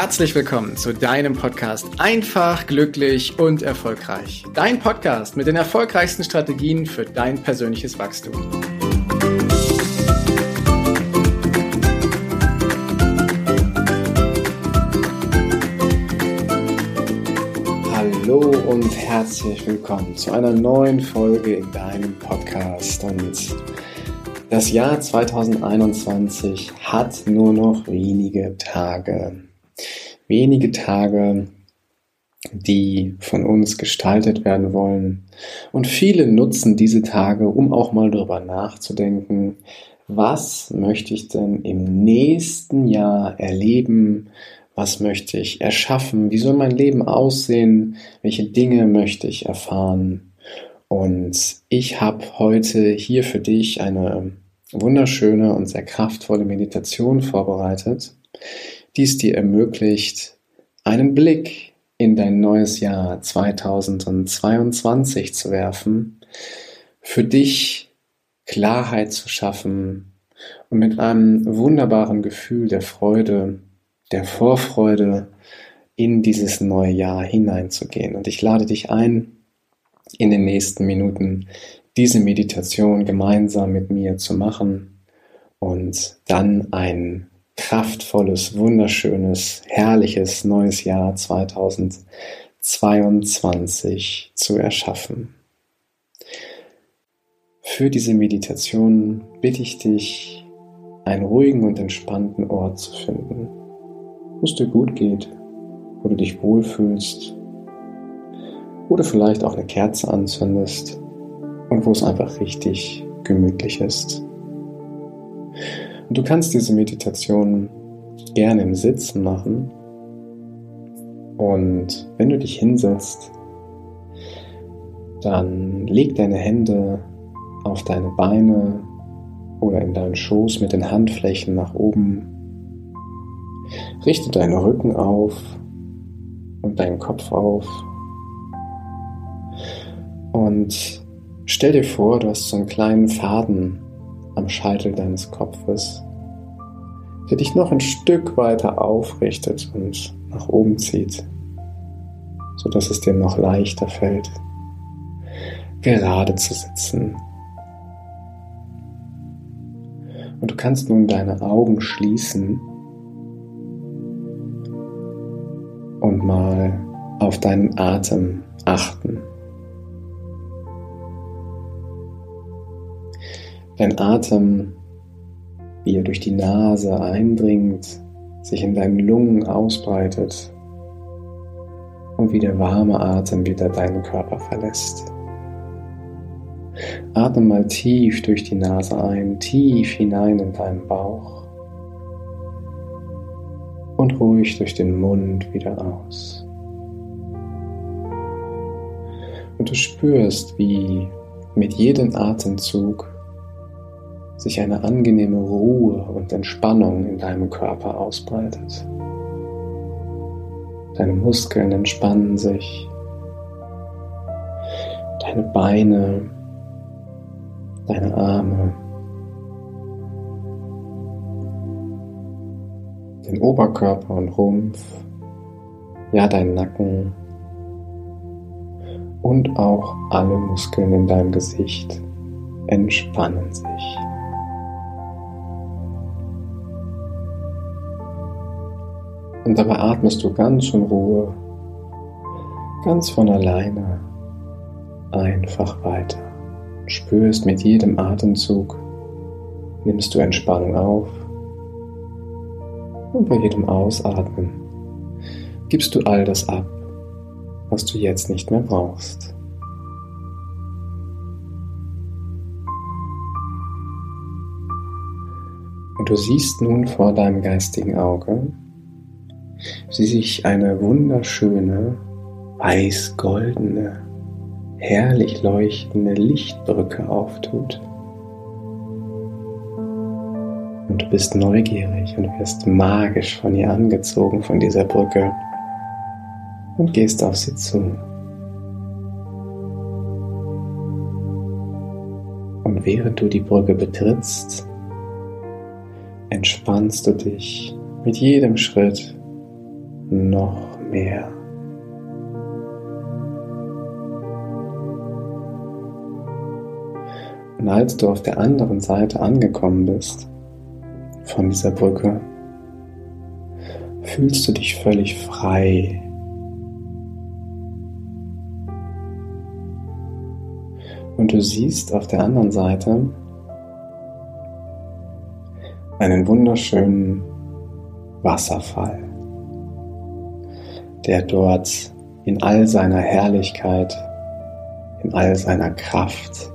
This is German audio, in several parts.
herzlich willkommen zu deinem Podcast Einfach, glücklich und erfolgreich. Dein Podcast mit den erfolgreichsten Strategien für dein persönliches Wachstum. Hallo und herzlich willkommen zu einer neuen Folge in deinem Podcast. Und das Jahr 2021 hat nur noch wenige Tage wenige Tage, die von uns gestaltet werden wollen. Und viele nutzen diese Tage, um auch mal darüber nachzudenken, was möchte ich denn im nächsten Jahr erleben? Was möchte ich erschaffen? Wie soll mein Leben aussehen? Welche Dinge möchte ich erfahren? Und ich habe heute hier für dich eine wunderschöne und sehr kraftvolle Meditation vorbereitet, dies dir ermöglicht, einen Blick in dein neues Jahr 2022 zu werfen, für dich Klarheit zu schaffen und mit einem wunderbaren Gefühl der Freude, der Vorfreude in dieses neue Jahr hineinzugehen. Und ich lade dich ein, in den nächsten Minuten diese Meditation gemeinsam mit mir zu machen und dann ein kraftvolles, wunderschönes, herrliches neues Jahr 2022 zu erschaffen. Für diese Meditation bitte ich dich, einen ruhigen und entspannten Ort zu finden, wo es dir gut geht, wo du dich wohlfühlst, oder vielleicht auch eine Kerze anzündest und wo es einfach richtig gemütlich ist. Und du kannst diese Meditation gerne im Sitzen machen. Und wenn du dich hinsetzt, dann leg deine Hände auf deine Beine oder in deinen Schoß mit den Handflächen nach oben. Richte deinen Rücken auf und deinen Kopf auf. Und stell dir vor, du hast so einen kleinen Faden am Scheitel deines Kopfes, der dich noch ein Stück weiter aufrichtet und nach oben zieht, sodass es dir noch leichter fällt, gerade zu sitzen. Und du kannst nun deine Augen schließen und mal auf deinen Atem achten. Dein Atem, wie er durch die Nase eindringt, sich in deinen Lungen ausbreitet und wie der warme Atem wieder deinen Körper verlässt. Atme mal tief durch die Nase ein, tief hinein in deinen Bauch und ruhig durch den Mund wieder aus. Und du spürst, wie mit jedem Atemzug sich eine angenehme Ruhe und Entspannung in deinem Körper ausbreitet. Deine Muskeln entspannen sich, deine Beine, deine Arme, den Oberkörper und Rumpf, ja dein Nacken und auch alle Muskeln in deinem Gesicht entspannen sich. Und dabei atmest du ganz in Ruhe, ganz von alleine einfach weiter. Spürst mit jedem Atemzug, nimmst du Entspannung auf und bei jedem Ausatmen gibst du all das ab, was du jetzt nicht mehr brauchst. Und du siehst nun vor deinem geistigen Auge, wie sich eine wunderschöne, weiß-goldene, herrlich leuchtende Lichtbrücke auftut. Und du bist neugierig und wirst magisch von ihr angezogen, von dieser Brücke, und gehst auf sie zu. Und während du die Brücke betrittst, entspannst du dich mit jedem Schritt noch mehr. Und als du auf der anderen Seite angekommen bist von dieser Brücke, fühlst du dich völlig frei. Und du siehst auf der anderen Seite einen wunderschönen Wasserfall, der dort in all seiner Herrlichkeit, in all seiner Kraft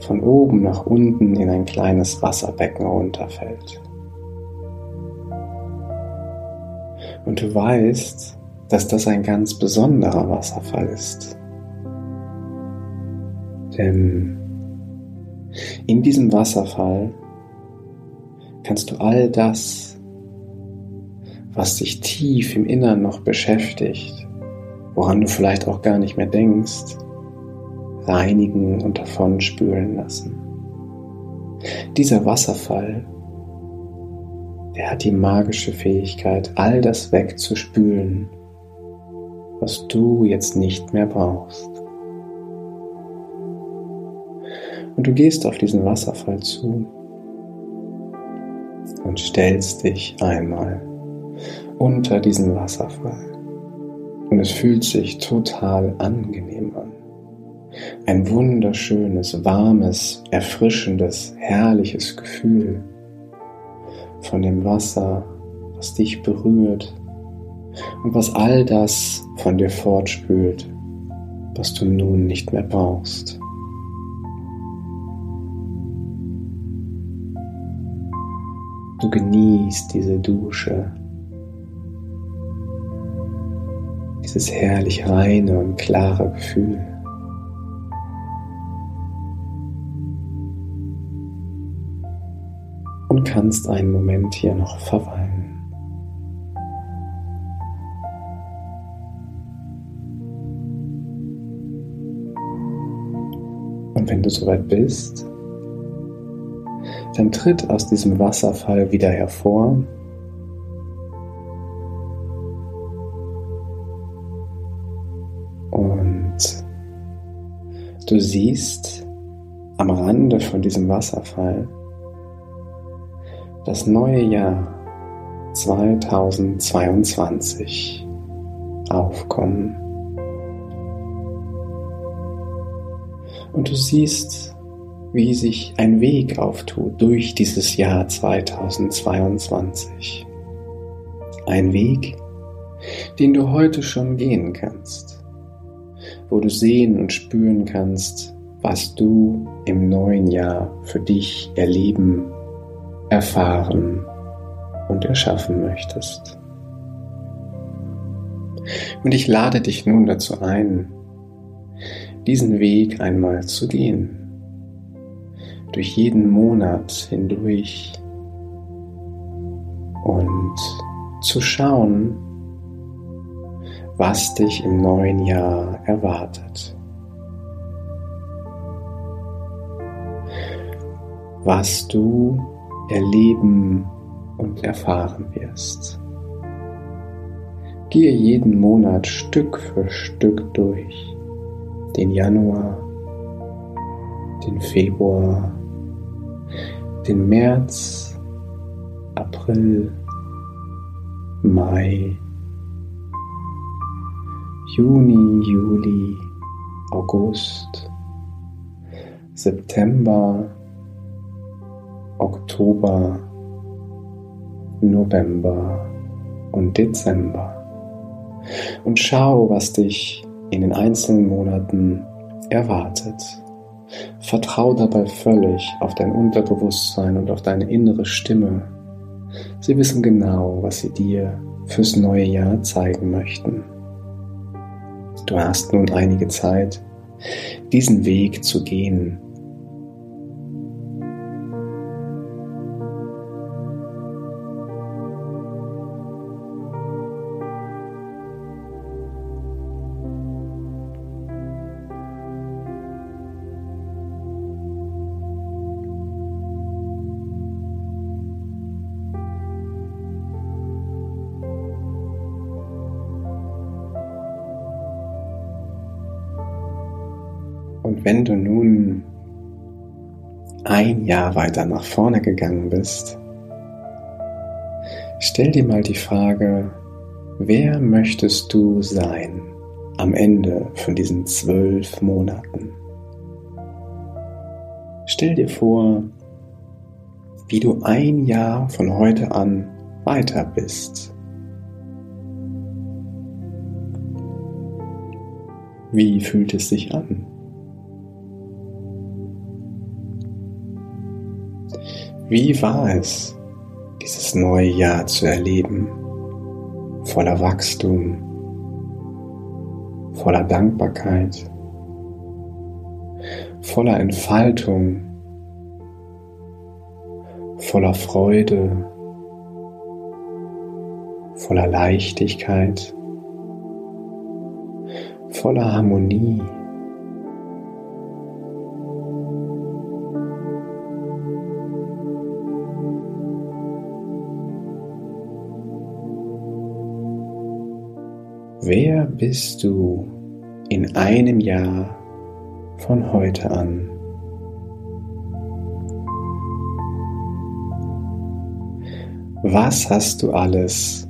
von oben nach unten in ein kleines Wasserbecken runterfällt. Und du weißt, dass das ein ganz besonderer Wasserfall ist. Denn in diesem Wasserfall kannst du all das, was dich tief im Innern noch beschäftigt, woran du vielleicht auch gar nicht mehr denkst, reinigen und davonspülen lassen. Dieser Wasserfall, der hat die magische Fähigkeit, all das wegzuspülen, was du jetzt nicht mehr brauchst. Und du gehst auf diesen Wasserfall zu und stellst dich einmal unter diesen Wasserfall. Und es fühlt sich total angenehm an. Ein wunderschönes, warmes, erfrischendes, herrliches Gefühl von dem Wasser, was dich berührt und was all das von dir fortspült, was du nun nicht mehr brauchst. Du genießt diese Dusche, dieses herrlich reine und klare Gefühl. Und kannst einen Moment hier noch verweilen. Und wenn du soweit bist, dann tritt aus diesem Wasserfall wieder hervor. Du siehst am Rande von diesem Wasserfall das neue Jahr 2022 aufkommen. Und du siehst wie sich ein Weg auftut durch dieses Jahr 2022. Ein Weg, den du heute schon gehen kannst, wo du sehen und spüren kannst, was du im neuen Jahr für dich erleben, erfahren und erschaffen möchtest. Und ich lade dich nun dazu ein, diesen Weg einmal zu gehen durch jeden Monat hindurch und zu schauen, was dich im neuen Jahr erwartet. Was du erleben und erfahren wirst. Gehe jeden Monat Stück für Stück durch. Den Januar, den Februar, den März, April, Mai, Juni, Juli, August, September, Oktober, November und Dezember. Und schau, was dich in den einzelnen Monaten erwartet. Vertrau dabei völlig auf dein Unterbewusstsein und auf deine innere Stimme. Sie wissen genau, was sie dir fürs neue Jahr zeigen möchten. Du hast nun einige Zeit, diesen Weg zu gehen, Und wenn du nun ein Jahr weiter nach vorne gegangen bist, stell dir mal die Frage, wer möchtest du sein am Ende von diesen zwölf Monaten? Stell dir vor, wie du ein Jahr von heute an weiter bist. Wie fühlt es sich an? Wie war es, dieses neue Jahr zu erleben, voller Wachstum, voller Dankbarkeit, voller Entfaltung, voller Freude, voller Leichtigkeit, voller Harmonie. Wer bist du in einem Jahr von heute an? Was hast du alles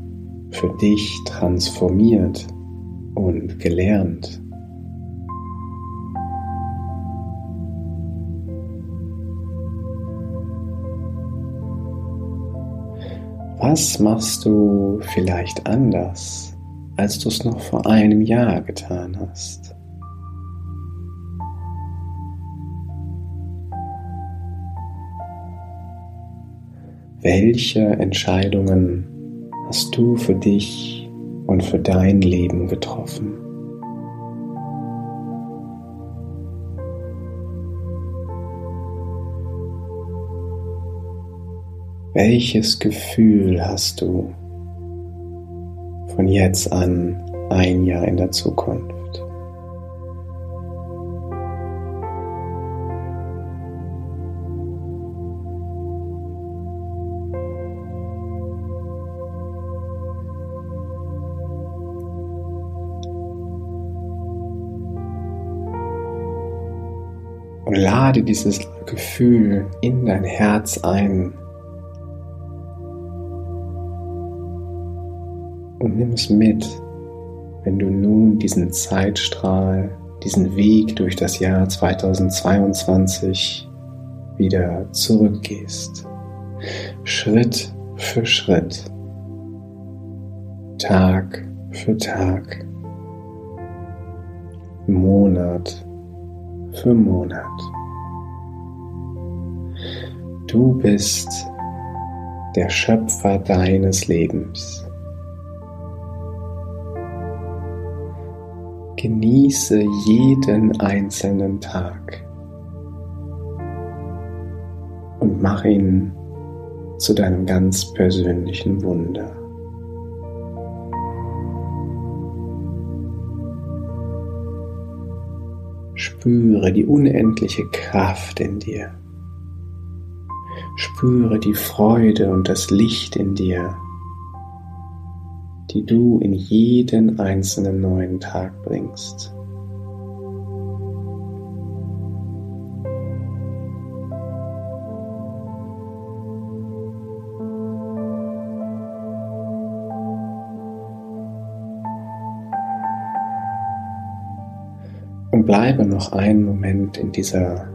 für dich transformiert und gelernt? Was machst du vielleicht anders? Als du es noch vor einem Jahr getan hast. Welche Entscheidungen hast du für dich und für dein Leben getroffen? Welches Gefühl hast du von jetzt an ein Jahr in der Zukunft. Und lade dieses Gefühl in dein Herz ein und nimm es mit, wenn du nun diesen Zeitstrahl, diesen Weg durch das Jahr 2022 wieder zurückgehst. Schritt für Schritt, Tag für Tag, Monat für Monat. Du bist der Schöpfer deines Lebens. Genieße jeden einzelnen Tag und mach ihn zu deinem ganz persönlichen Wunder. Spüre die unendliche Kraft in dir. Spüre die Freude und das Licht in dir die du in jeden einzelnen neuen Tag bringst. Und bleibe noch einen Moment in dieser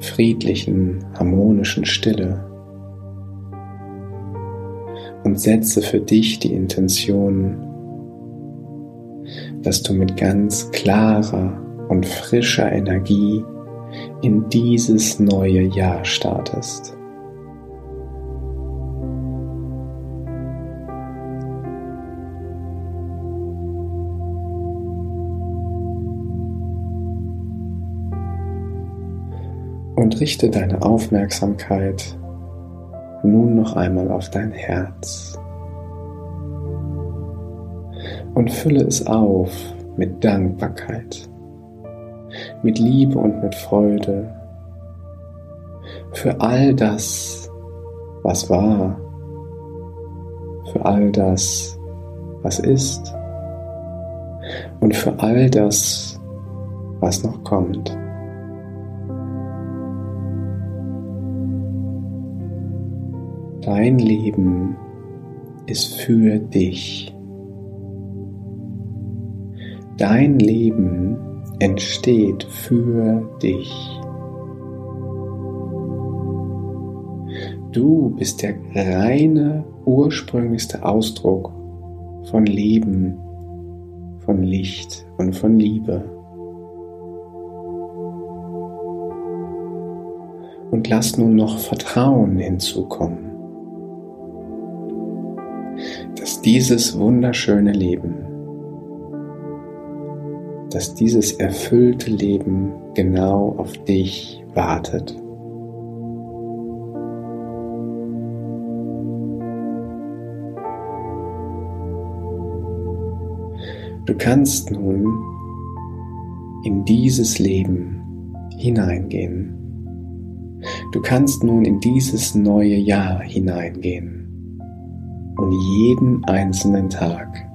friedlichen, harmonischen Stille und setze für dich die Intention, dass du mit ganz klarer und frischer Energie in dieses neue Jahr startest. Und richte deine Aufmerksamkeit nun noch einmal auf dein Herz und fülle es auf mit Dankbarkeit, mit Liebe und mit Freude für all das, was war, für all das, was ist und für all das, was noch kommt. Dein Leben ist für dich. Dein Leben entsteht für dich. Du bist der reine, ursprünglichste Ausdruck von Leben, von Licht und von Liebe. Und lass nun noch Vertrauen hinzukommen, dieses wunderschöne Leben, dass dieses erfüllte Leben genau auf dich wartet. Du kannst nun in dieses Leben hineingehen. Du kannst nun in dieses neue Jahr hineingehen und jeden einzelnen Tag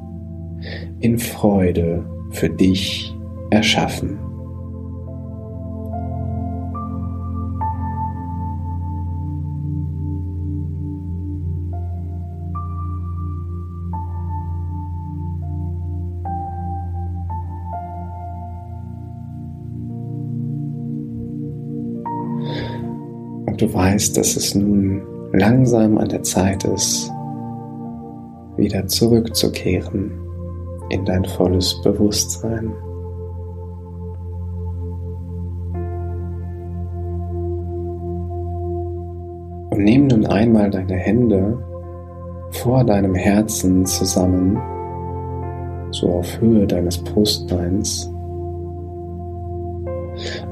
in Freude für dich erschaffen. Und du weißt, dass es nun langsam an der Zeit ist, wieder zurückzukehren in dein volles Bewusstsein. Und nimm nun einmal deine Hände vor deinem Herzen zusammen, so auf Höhe deines Brustbeins,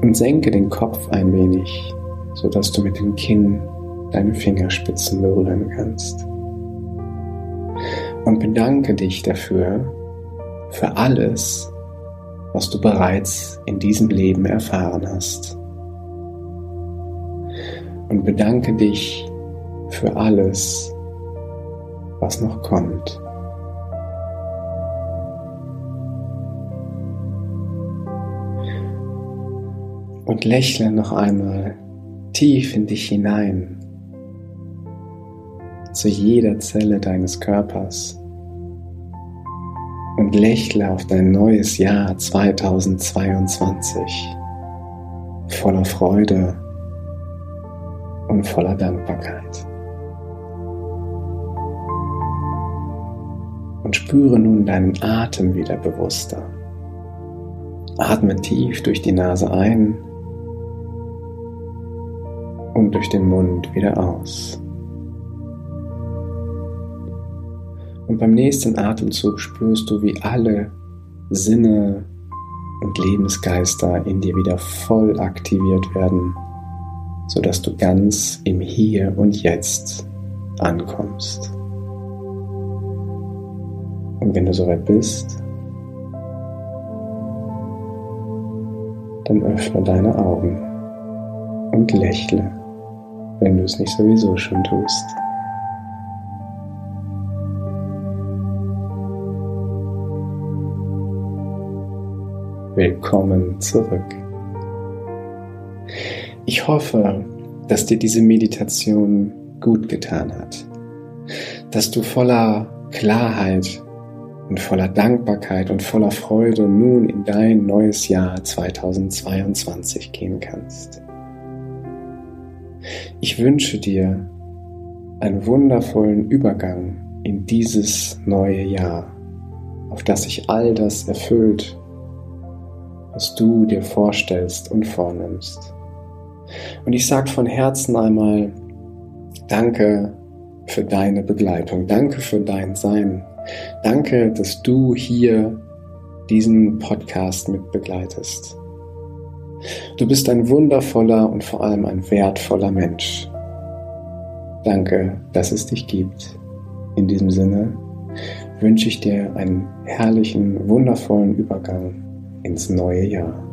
und senke den Kopf ein wenig, sodass du mit dem Kinn deine Fingerspitzen berühren kannst. Und bedanke dich dafür, für alles, was du bereits in diesem Leben erfahren hast. Und bedanke dich für alles, was noch kommt. Und lächle noch einmal tief in dich hinein, zu jeder Zelle deines Körpers und lächle auf dein neues Jahr 2022 voller Freude und voller Dankbarkeit. Und spüre nun deinen Atem wieder bewusster. Atme tief durch die Nase ein und durch den Mund wieder aus. Und beim nächsten Atemzug spürst du, wie alle Sinne und Lebensgeister in dir wieder voll aktiviert werden, sodass du ganz im Hier und Jetzt ankommst. Und wenn du soweit bist, dann öffne deine Augen und lächle, wenn du es nicht sowieso schon tust. Willkommen zurück. Ich hoffe, dass dir diese Meditation gut getan hat, dass du voller Klarheit und voller Dankbarkeit und voller Freude nun in dein neues Jahr 2022 gehen kannst. Ich wünsche dir einen wundervollen Übergang in dieses neue Jahr, auf das sich all das erfüllt, was du dir vorstellst und vornimmst. Und ich sage von Herzen einmal, danke für deine Begleitung, danke für dein Sein, danke, dass du hier diesen Podcast mit begleitest. Du bist ein wundervoller und vor allem ein wertvoller Mensch. Danke, dass es dich gibt. In diesem Sinne wünsche ich dir einen herrlichen, wundervollen Übergang ins neue Jahr.